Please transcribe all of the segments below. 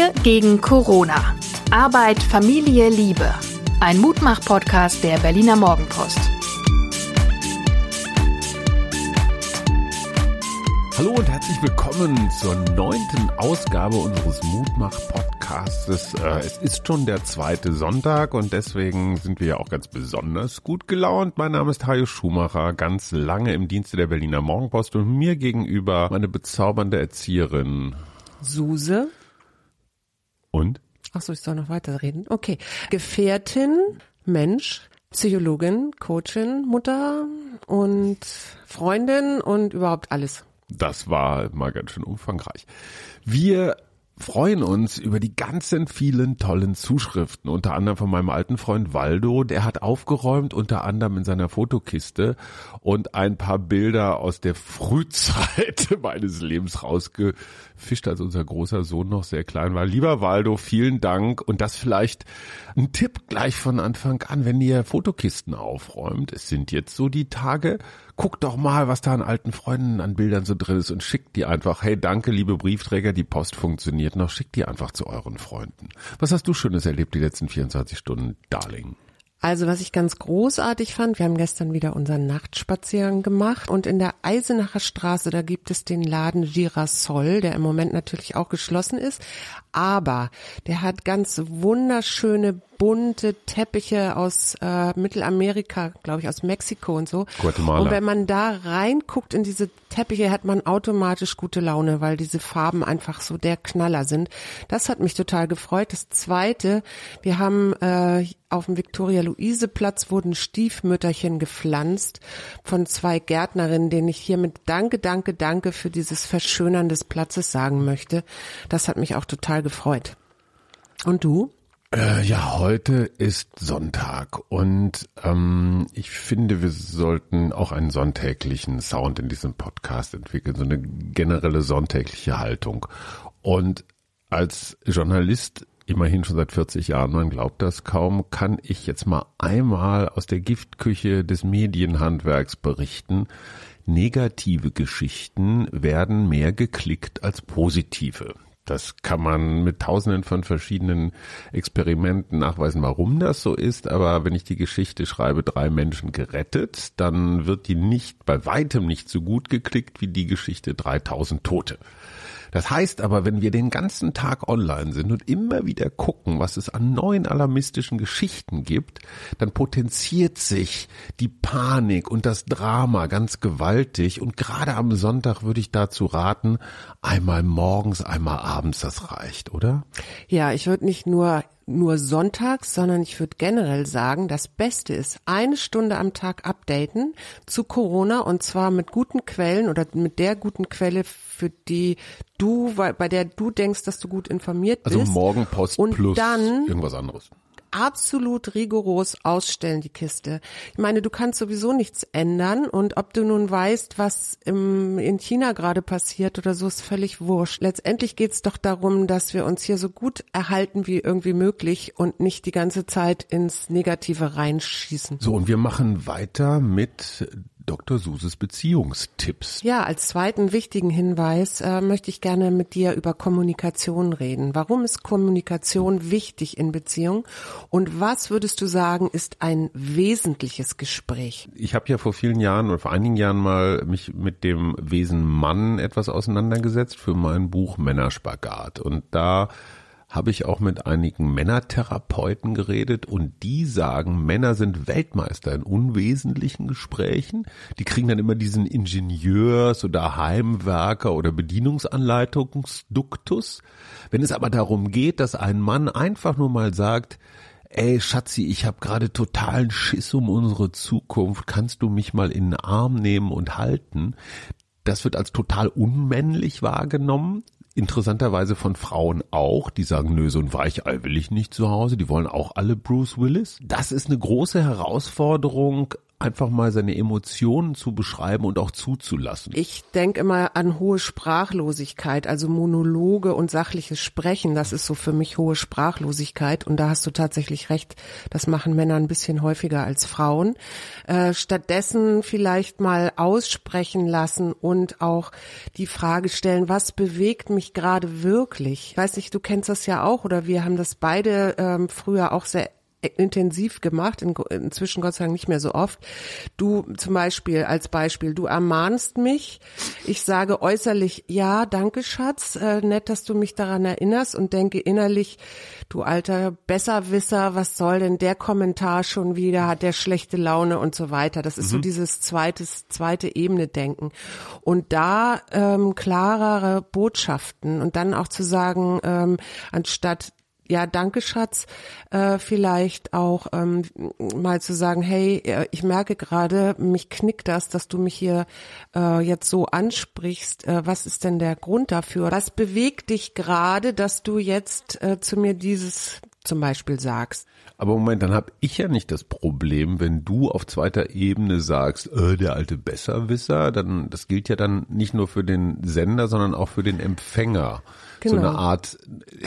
Wir gegen Corona. Arbeit, Familie, Liebe. Ein Mutmach-Podcast der Berliner Morgenpost. Hallo und herzlich willkommen zur neunten Ausgabe unseres Mutmach-Podcasts. Äh, es ist schon der zweite Sonntag und deswegen sind wir ja auch ganz besonders gut gelaunt. Mein Name ist Hajo Schumacher, ganz lange im Dienste der Berliner Morgenpost und mir gegenüber meine bezaubernde Erzieherin Suse. Und? Ach so, ich soll noch weiterreden. Okay. Gefährtin, Mensch, Psychologin, Coachin, Mutter und Freundin und überhaupt alles. Das war mal ganz schön umfangreich. Wir freuen uns über die ganzen vielen tollen Zuschriften, unter anderem von meinem alten Freund Waldo, der hat aufgeräumt, unter anderem in seiner Fotokiste und ein paar Bilder aus der Frühzeit meines Lebens rausgefischt, als unser großer Sohn noch sehr klein war. Lieber Waldo, vielen Dank und das vielleicht ein Tipp gleich von Anfang an, wenn ihr Fotokisten aufräumt. Es sind jetzt so die Tage, guckt doch mal, was da an alten Freunden an Bildern so drin ist und schickt die einfach. Hey, danke, liebe Briefträger, die Post funktioniert noch. Schickt die einfach zu euren Freunden. Was hast du Schönes erlebt die letzten 24 Stunden, Darling? Also was ich ganz großartig fand, wir haben gestern wieder unseren Nachtspaziergang gemacht und in der Eisenacher Straße, da gibt es den Laden Girasol, der im Moment natürlich auch geschlossen ist, aber der hat ganz wunderschöne bunte Teppiche aus äh, Mittelamerika, glaube ich, aus Mexiko und so. Guatemala. Und wenn man da reinguckt in diese Teppiche, hat man automatisch gute Laune, weil diese Farben einfach so der Knaller sind. Das hat mich total gefreut. Das Zweite, wir haben äh, auf dem Viktoria-Luise-Platz wurden Stiefmütterchen gepflanzt von zwei Gärtnerinnen, denen ich hiermit Danke, Danke, Danke für dieses Verschönern des Platzes sagen möchte. Das hat mich auch total gefreut. Und du? Äh, ja, heute ist Sonntag und ähm, ich finde, wir sollten auch einen sonntäglichen Sound in diesem Podcast entwickeln, so eine generelle sonntägliche Haltung. Und als Journalist immerhin schon seit 40 Jahren, man glaubt das kaum, kann ich jetzt mal einmal aus der Giftküche des Medienhandwerks berichten. Negative Geschichten werden mehr geklickt als positive. Das kann man mit tausenden von verschiedenen Experimenten nachweisen, warum das so ist. Aber wenn ich die Geschichte schreibe, drei Menschen gerettet, dann wird die nicht, bei weitem nicht so gut geklickt wie die Geschichte 3000 Tote. Das heißt aber, wenn wir den ganzen Tag online sind und immer wieder gucken, was es an neuen alarmistischen Geschichten gibt, dann potenziert sich die Panik und das Drama ganz gewaltig. Und gerade am Sonntag würde ich dazu raten, einmal morgens, einmal abends, das reicht, oder? Ja, ich würde nicht nur nur sonntags, sondern ich würde generell sagen, das Beste ist eine Stunde am Tag updaten zu Corona und zwar mit guten Quellen oder mit der guten Quelle, für die du, bei der du denkst, dass du gut informiert Also bist. Morgenpost Und plus dann- irgendwas anderes. Absolut rigoros ausstellen, die Kiste. Ich meine, du kannst sowieso nichts ändern und ob du nun weißt, was im, in China gerade passiert oder so, ist völlig wurscht. Letztendlich geht's doch darum, dass wir uns hier so gut erhalten wie irgendwie möglich und nicht die ganze Zeit ins Negative reinschießen. So, und wir machen weiter mit Dr. Suses Beziehungstipps. Ja, als zweiten wichtigen Hinweis äh, möchte ich gerne mit dir über Kommunikation reden. Warum ist Kommunikation wichtig in Beziehung und was würdest du sagen, ist ein wesentliches Gespräch? Ich habe ja vor vielen Jahren oder vor einigen Jahren mal mich mit dem Wesen Mann etwas auseinandergesetzt für mein Buch Männerspagat. Und da habe ich auch mit einigen Männertherapeuten geredet und die sagen, Männer sind Weltmeister in unwesentlichen Gesprächen. Die kriegen dann immer diesen Ingenieurs- oder Heimwerker- oder Bedienungsanleitungsduktus. Wenn es aber darum geht, dass ein Mann einfach nur mal sagt, ey Schatzi, ich habe gerade totalen Schiss um unsere Zukunft, kannst du mich mal in den Arm nehmen und halten? Das wird als total unmännlich wahrgenommen. Interessanterweise von Frauen auch, die sagen, nö, so ein Weichei will ich nicht zu Hause, die wollen auch alle Bruce Willis. Das ist eine große Herausforderung, einfach mal seine Emotionen zu beschreiben und auch zuzulassen. Ich denke immer an hohe Sprachlosigkeit, also Monologe und sachliches Sprechen. Das ist so für mich hohe Sprachlosigkeit. Und da hast du tatsächlich recht. Das machen Männer ein bisschen häufiger als Frauen. Äh, stattdessen vielleicht mal aussprechen lassen und auch die Frage stellen, was bewegt mich gerade wirklich? Ich weiß nicht, du kennst das ja auch oder wir haben das beide ähm, früher auch sehr intensiv gemacht, in, inzwischen Gott sei Dank nicht mehr so oft. Du zum Beispiel, als Beispiel, du ermahnst mich, ich sage äußerlich, ja, danke Schatz, äh, nett, dass du mich daran erinnerst und denke innerlich, du alter Besserwisser, was soll denn der Kommentar schon wieder, hat der schlechte Laune und so weiter. Das ist mhm. so dieses zweites, zweite Ebene denken. Und da ähm, klarere Botschaften und dann auch zu sagen, ähm, anstatt ja, danke Schatz, äh, vielleicht auch ähm, mal zu sagen, hey, äh, ich merke gerade, mich knickt das, dass du mich hier äh, jetzt so ansprichst. Äh, was ist denn der Grund dafür? Was bewegt dich gerade, dass du jetzt äh, zu mir dieses zum Beispiel sagst? Aber Moment, dann habe ich ja nicht das Problem, wenn du auf zweiter Ebene sagst, äh, der alte Besserwisser, dann das gilt ja dann nicht nur für den Sender, sondern auch für den Empfänger. Genau. So eine Art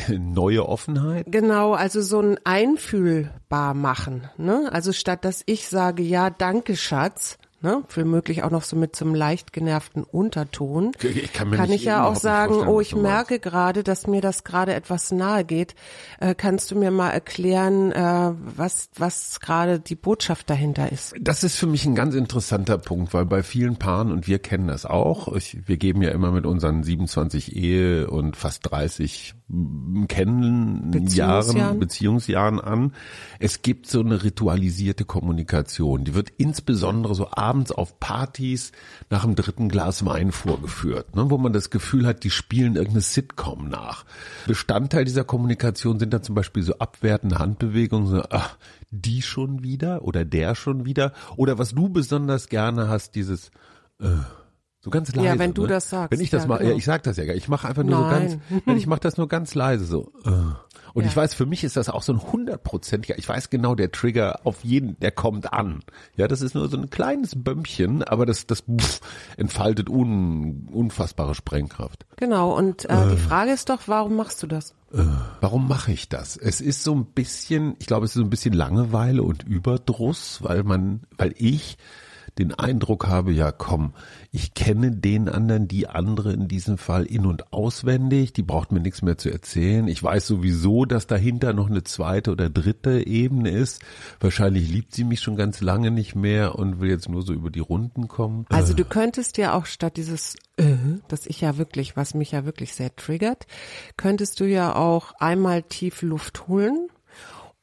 äh, neue Offenheit? Genau, also so ein einfühlbar machen. Ne? Also statt dass ich sage, ja, danke Schatz, ne, für möglich auch noch so mit zum leicht genervten Unterton, ich kann, kann ich ja auch sagen, oh, ich merke gerade, dass mir das gerade etwas nahe geht. Äh, kannst du mir mal erklären, äh, was, was gerade die Botschaft dahinter ist? Das ist für mich ein ganz interessanter Punkt, weil bei vielen Paaren, und wir kennen das auch, ich, wir geben ja immer mit unseren 27 Ehe und fast 30 Kennenjahren, Beziehungsjahren. Beziehungsjahren an. Es gibt so eine ritualisierte Kommunikation. Die wird insbesondere so abends auf Partys nach dem dritten Glas Wein vorgeführt, ne, wo man das Gefühl hat, die spielen irgendeine Sitcom nach. Bestandteil dieser Kommunikation sind dann zum Beispiel so abwertende Handbewegungen, so, ach, die schon wieder oder der schon wieder. Oder was du besonders gerne hast, dieses äh, so ganz leise. Ja, wenn du ne? das sagst. Wenn ich das ja, mal, genau. ja, ich sag das ja gar. Ich mache einfach nur Nein. so ganz, nein, ich mache das nur ganz leise so. Äh. Und ja. ich weiß, für mich ist das auch so ein hundertprozentiger, ich weiß genau, der Trigger auf jeden, der kommt an. Ja, das ist nur so ein kleines Bömmchen, aber das, das pff, entfaltet un, unfassbare Sprengkraft. Genau, und äh, äh. die Frage ist doch, warum machst du das? Äh, warum mache ich das? Es ist so ein bisschen, ich glaube, es ist so ein bisschen Langeweile und Überdruss, weil man, weil ich den Eindruck habe, ja komm, ich kenne den anderen, die andere in diesem Fall in und auswendig, die braucht mir nichts mehr zu erzählen. Ich weiß sowieso, dass dahinter noch eine zweite oder dritte Ebene ist. Wahrscheinlich liebt sie mich schon ganz lange nicht mehr und will jetzt nur so über die Runden kommen. Also du könntest ja auch statt dieses, äh, das ich ja wirklich, was mich ja wirklich sehr triggert, könntest du ja auch einmal tief Luft holen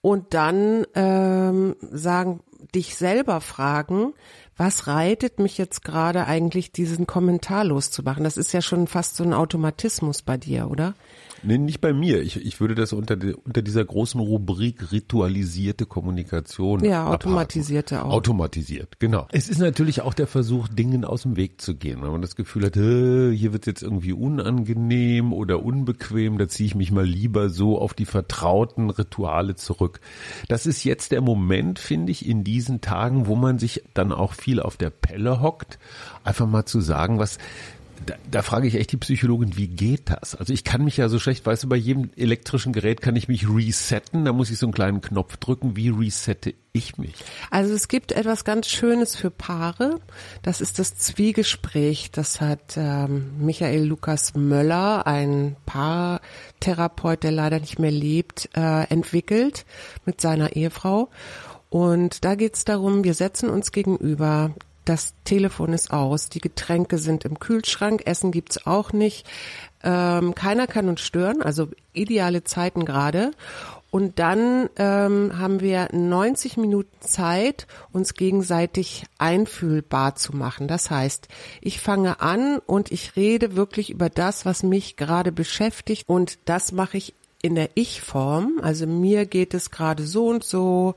und dann ähm, sagen, dich selber fragen, was reitet mich jetzt gerade eigentlich, diesen Kommentar loszumachen? Das ist ja schon fast so ein Automatismus bei dir, oder? Nee, nicht bei mir. Ich, ich würde das unter, die, unter dieser großen Rubrik ritualisierte Kommunikation. Ja, automatisierte auch. Automatisiert, genau. Es ist natürlich auch der Versuch, Dingen aus dem Weg zu gehen. Wenn man das Gefühl hat, hier wird jetzt irgendwie unangenehm oder unbequem, da ziehe ich mich mal lieber so auf die vertrauten Rituale zurück. Das ist jetzt der Moment, finde ich, in diesen Tagen, wo man sich dann auch viel auf der Pelle hockt, einfach mal zu sagen, was da, da frage ich echt die Psychologin, wie geht das? Also ich kann mich ja so schlecht, weißt du, bei jedem elektrischen Gerät kann ich mich resetten, da muss ich so einen kleinen Knopf drücken. Wie resette ich mich? Also es gibt etwas ganz Schönes für Paare. Das ist das Zwiegespräch. Das hat ähm, Michael Lukas Möller, ein Paartherapeut, der leider nicht mehr lebt, äh, entwickelt mit seiner Ehefrau. Und da geht es darum, wir setzen uns gegenüber, das Telefon ist aus, die Getränke sind im Kühlschrank, Essen gibt's auch nicht. Ähm, keiner kann uns stören, also ideale Zeiten gerade. Und dann ähm, haben wir 90 Minuten Zeit, uns gegenseitig einfühlbar zu machen. Das heißt, ich fange an und ich rede wirklich über das, was mich gerade beschäftigt. Und das mache ich in der Ich-Form, also mir geht es gerade so und so,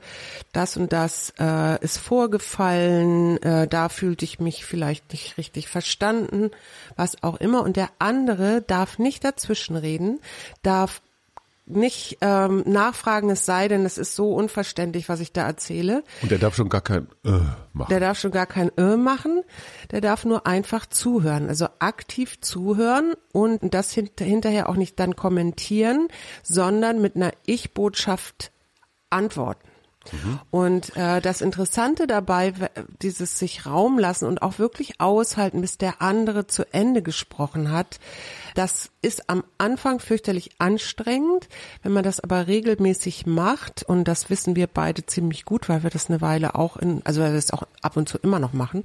das und das äh, ist vorgefallen, äh, da fühlte ich mich vielleicht nicht richtig verstanden, was auch immer. Und der andere darf nicht dazwischenreden, darf nicht ähm, nachfragen, es sei denn, es ist so unverständlich, was ich da erzähle. Und der darf schon gar kein äh machen. Der darf schon gar kein äh machen, der darf nur einfach zuhören, also aktiv zuhören und das hint hinterher auch nicht dann kommentieren, sondern mit einer Ich-Botschaft antworten. Und äh, das Interessante dabei, dieses sich Raum lassen und auch wirklich aushalten, bis der andere zu Ende gesprochen hat, das ist am Anfang fürchterlich anstrengend. Wenn man das aber regelmäßig macht, und das wissen wir beide ziemlich gut, weil wir das eine Weile auch in, also weil wir das auch ab und zu immer noch machen,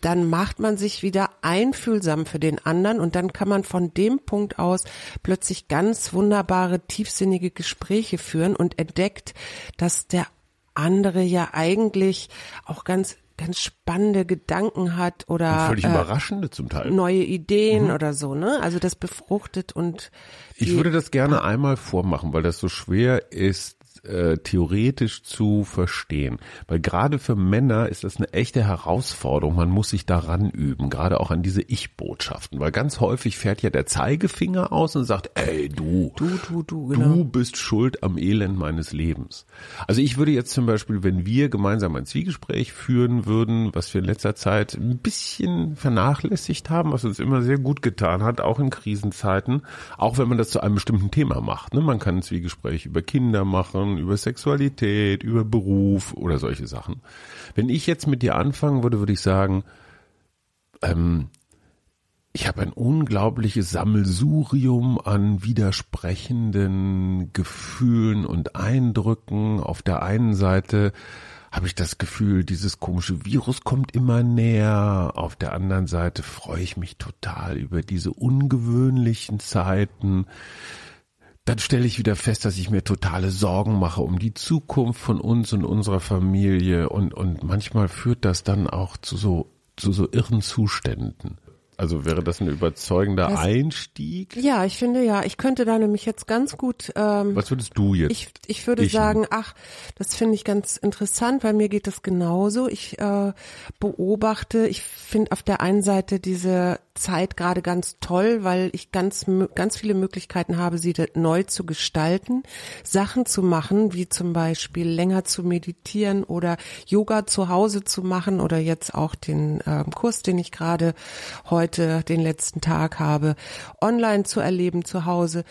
dann macht man sich wieder einfühlsam für den anderen und dann kann man von dem Punkt aus plötzlich ganz wunderbare, tiefsinnige Gespräche führen und entdeckt, dass der andere ja eigentlich auch ganz ganz spannende Gedanken hat oder und völlig äh, überraschende zum Teil neue Ideen mhm. oder so, ne? Also das befruchtet und ich würde das gerne einmal vormachen, weil das so schwer ist äh, theoretisch zu verstehen. Weil gerade für Männer ist das eine echte Herausforderung. Man muss sich daran üben, gerade auch an diese Ich-Botschaften. Weil ganz häufig fährt ja der Zeigefinger aus und sagt, ey, du, du, du, du, genau. du bist schuld am Elend meines Lebens. Also ich würde jetzt zum Beispiel, wenn wir gemeinsam ein Zwiegespräch führen würden, was wir in letzter Zeit ein bisschen vernachlässigt haben, was uns immer sehr gut getan hat, auch in Krisenzeiten, auch wenn man das zu einem bestimmten Thema macht. Ne? Man kann ein Zwiegespräch über Kinder machen, Sachen, über Sexualität, über Beruf oder solche Sachen. Wenn ich jetzt mit dir anfangen würde, würde ich sagen, ähm, ich habe ein unglaubliches Sammelsurium an widersprechenden Gefühlen und Eindrücken. Auf der einen Seite habe ich das Gefühl, dieses komische Virus kommt immer näher. Auf der anderen Seite freue ich mich total über diese ungewöhnlichen Zeiten dann stelle ich wieder fest, dass ich mir totale Sorgen mache um die Zukunft von uns und unserer Familie und, und manchmal führt das dann auch zu so, zu so irren Zuständen. Also wäre das ein überzeugender das, Einstieg? Ja, ich finde ja, ich könnte da nämlich jetzt ganz gut. Ähm, Was würdest du jetzt? Ich, ich würde ich sagen, ach, das finde ich ganz interessant, weil mir geht das genauso. Ich äh, beobachte, ich finde auf der einen Seite diese Zeit gerade ganz toll, weil ich ganz, ganz viele Möglichkeiten habe, sie neu zu gestalten, Sachen zu machen, wie zum Beispiel länger zu meditieren oder Yoga zu Hause zu machen oder jetzt auch den äh, Kurs, den ich gerade heute den letzten Tag habe, online zu erleben zu Hause,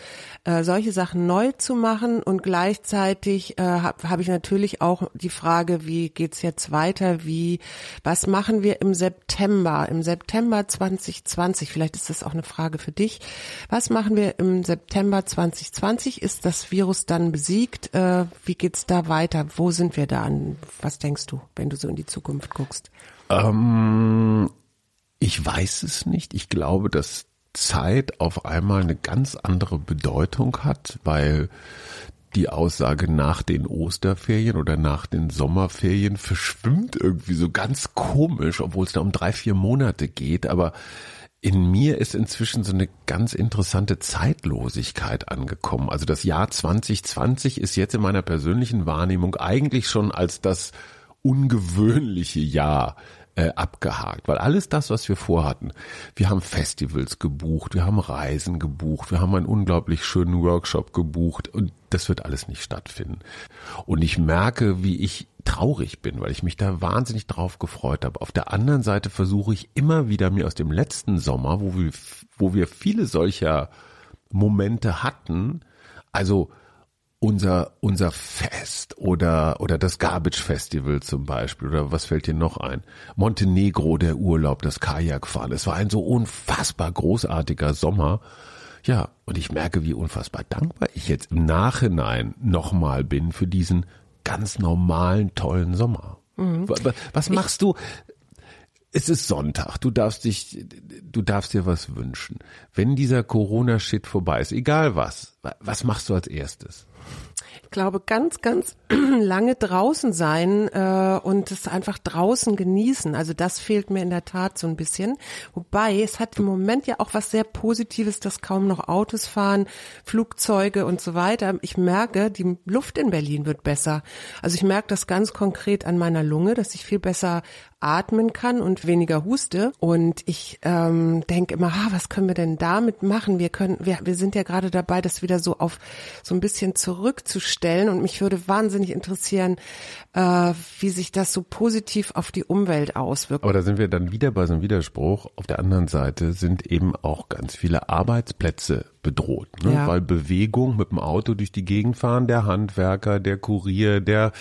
äh, solche Sachen neu zu machen und gleichzeitig äh, habe hab ich natürlich auch die Frage, wie geht's jetzt weiter, wie, was machen wir im September, im September 2020 2020? Vielleicht ist das auch eine Frage für dich. Was machen wir im September 2020? Ist das Virus dann besiegt? Äh, wie geht's da weiter? Wo sind wir da? Was denkst du, wenn du so in die Zukunft guckst? Ähm, ich weiß es nicht. Ich glaube, dass Zeit auf einmal eine ganz andere Bedeutung hat, weil die Aussage nach den Osterferien oder nach den Sommerferien verschwimmt irgendwie so ganz komisch, obwohl es da um drei, vier Monate geht. Aber in mir ist inzwischen so eine ganz interessante Zeitlosigkeit angekommen. Also das Jahr 2020 ist jetzt in meiner persönlichen Wahrnehmung eigentlich schon als das ungewöhnliche Jahr äh, abgehakt, weil alles das, was wir vorhatten, wir haben Festivals gebucht, wir haben Reisen gebucht, wir haben einen unglaublich schönen Workshop gebucht und das wird alles nicht stattfinden. Und ich merke, wie ich traurig bin, weil ich mich da wahnsinnig drauf gefreut habe. Auf der anderen Seite versuche ich immer wieder mir aus dem letzten Sommer, wo wir, wo wir viele solcher Momente hatten, also unser, unser Fest oder, oder das Garbage Festival zum Beispiel oder was fällt dir noch ein? Montenegro, der Urlaub, das Kajakfahren. Es war ein so unfassbar großartiger Sommer. Ja, und ich merke, wie unfassbar dankbar ich jetzt im Nachhinein nochmal bin für diesen ganz normalen, tollen Sommer. Mhm. Was machst du? Es ist Sonntag. Du darfst dich, du darfst dir was wünschen. Wenn dieser Corona-Shit vorbei ist, egal was, was machst du als erstes? Ich glaube, ganz, ganz lange draußen sein äh, und es einfach draußen genießen. Also das fehlt mir in der Tat so ein bisschen. Wobei es hat im Moment ja auch was sehr Positives, dass kaum noch Autos fahren, Flugzeuge und so weiter. Ich merke, die Luft in Berlin wird besser. Also ich merke das ganz konkret an meiner Lunge, dass ich viel besser atmen kann und weniger huste. Und ich ähm, denke immer, ah, was können wir denn damit machen? Wir können, wir, wir sind ja gerade dabei, das wieder so auf so ein bisschen zurückzustellen. Und mich würde wahnsinnig interessieren, äh, wie sich das so positiv auf die Umwelt auswirkt. Aber da sind wir dann wieder bei so einem Widerspruch. Auf der anderen Seite sind eben auch ganz viele Arbeitsplätze bedroht, ne? Ja. weil Bewegung mit dem Auto durch die Gegend fahren, der Handwerker, der Kurier, der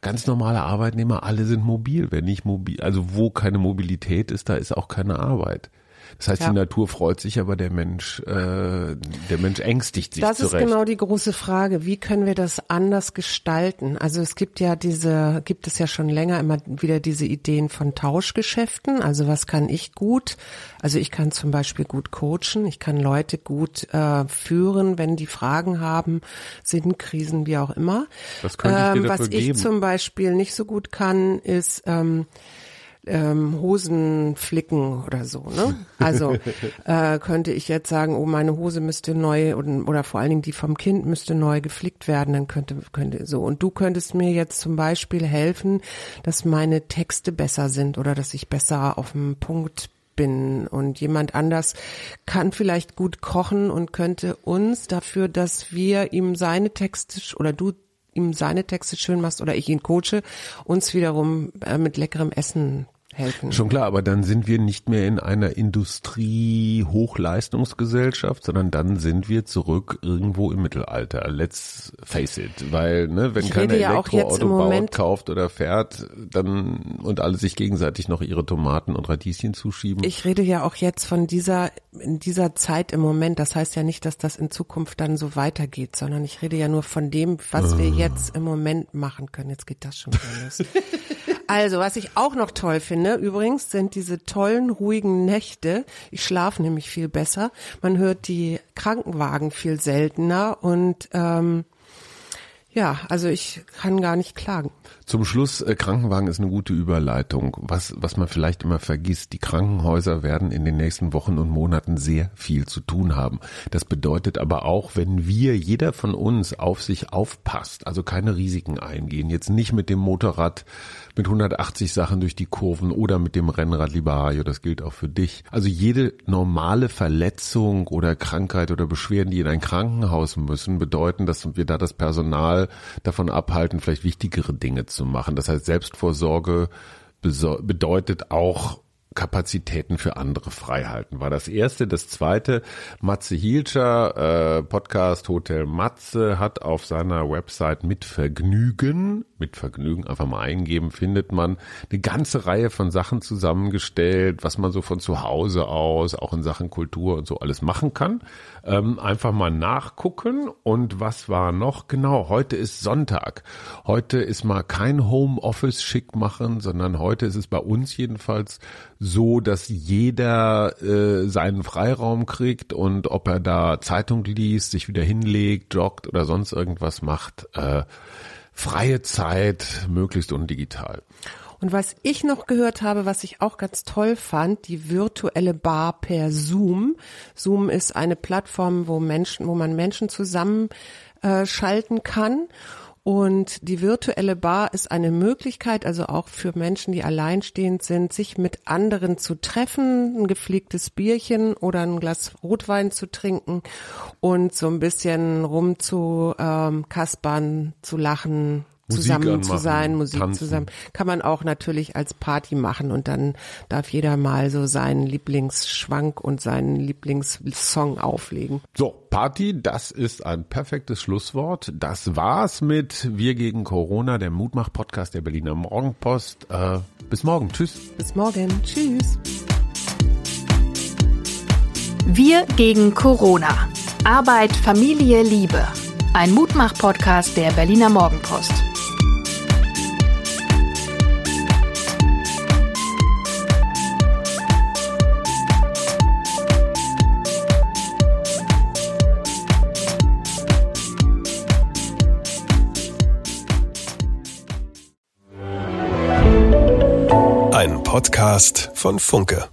ganz normale Arbeitnehmer, alle sind mobil. Wenn nicht mobil, also wo keine Mobilität ist, da ist auch keine Arbeit. Das heißt, ja. die Natur freut sich, aber der Mensch, äh, der Mensch ängstigt sich Das zurecht. ist genau die große Frage. Wie können wir das anders gestalten? Also es gibt ja diese, gibt es ja schon länger immer wieder diese Ideen von Tauschgeschäften. Also was kann ich gut? Also ich kann zum Beispiel gut coachen. Ich kann Leute gut äh, führen, wenn die Fragen haben, Sinnkrisen, wie auch immer. Das könnte ich dir ähm, Was ich geben. zum Beispiel nicht so gut kann, ist ähm, ähm, Hosen flicken oder so. Ne? Also äh, könnte ich jetzt sagen, oh, meine Hose müsste neu oder, oder vor allen Dingen die vom Kind müsste neu geflickt werden, dann könnte, könnte so. Und du könntest mir jetzt zum Beispiel helfen, dass meine Texte besser sind oder dass ich besser auf dem Punkt bin und jemand anders kann vielleicht gut kochen und könnte uns dafür, dass wir ihm seine Texte oder du ihm seine Texte schön machst oder ich ihn coache, uns wiederum äh, mit leckerem Essen helfen. Schon klar, aber dann sind wir nicht mehr in einer Industrie-Hochleistungsgesellschaft, sondern dann sind wir zurück irgendwo im Mittelalter. Let's face it, weil ne, wenn keiner ja Elektroauto baut, kauft oder fährt, dann und alle sich gegenseitig noch ihre Tomaten und Radieschen zuschieben. Ich rede ja auch jetzt von dieser in dieser Zeit im Moment. Das heißt ja nicht, dass das in Zukunft dann so weitergeht, sondern ich rede ja nur von dem, was wir ah. jetzt im Moment machen können. Jetzt geht das schon wieder los. Also, was ich auch noch toll finde, übrigens, sind diese tollen, ruhigen Nächte. Ich schlafe nämlich viel besser. Man hört die Krankenwagen viel seltener und ähm, ja, also ich kann gar nicht klagen. Zum Schluss, äh, Krankenwagen ist eine gute Überleitung. Was, was man vielleicht immer vergisst, die Krankenhäuser werden in den nächsten Wochen und Monaten sehr viel zu tun haben. Das bedeutet aber auch, wenn wir, jeder von uns auf sich aufpasst, also keine Risiken eingehen, jetzt nicht mit dem Motorrad mit 180 Sachen durch die Kurven oder mit dem Rennrad, lieber Hajo, das gilt auch für dich. Also jede normale Verletzung oder Krankheit oder Beschwerden, die in ein Krankenhaus müssen, bedeuten, dass wir da das Personal davon abhalten, vielleicht wichtigere Dinge zu machen. Das heißt, Selbstvorsorge bedeutet auch Kapazitäten für andere freihalten, war das erste. Das zweite, Matze Hielscher, äh, Podcast Hotel Matze, hat auf seiner Website mit Vergnügen, mit Vergnügen einfach mal eingeben, findet man eine ganze Reihe von Sachen zusammengestellt, was man so von zu Hause aus, auch in Sachen Kultur und so alles machen kann. Ähm, einfach mal nachgucken. Und was war noch? Genau, heute ist Sonntag. Heute ist mal kein Homeoffice schick machen, sondern heute ist es bei uns jedenfalls so, dass jeder äh, seinen Freiraum kriegt und ob er da Zeitung liest, sich wieder hinlegt, joggt oder sonst irgendwas macht, äh, freie Zeit, möglichst undigital. Und was ich noch gehört habe, was ich auch ganz toll fand, die virtuelle Bar per Zoom. Zoom ist eine Plattform, wo Menschen, wo man Menschen zusammenschalten äh, kann. Und die virtuelle Bar ist eine Möglichkeit, also auch für Menschen, die alleinstehend sind, sich mit anderen zu treffen, ein gepflegtes Bierchen oder ein Glas Rotwein zu trinken und so ein bisschen rum zu ähm, kaspern, zu lachen, zusammen anmachen, zu sein, Musik tanzen. zusammen. Kann man auch natürlich als Party machen und dann darf jeder mal so seinen Lieblingsschwank und seinen Lieblingssong auflegen. So, Party, das ist ein perfektes Schlusswort. Das war's mit Wir gegen Corona, der Mutmach-Podcast der Berliner Morgenpost. Äh, bis morgen. Tschüss. Bis morgen. Tschüss. Wir gegen Corona. Arbeit, Familie, Liebe. Ein Mutmach-Podcast der Berliner Morgenpost. Podcast von Funke.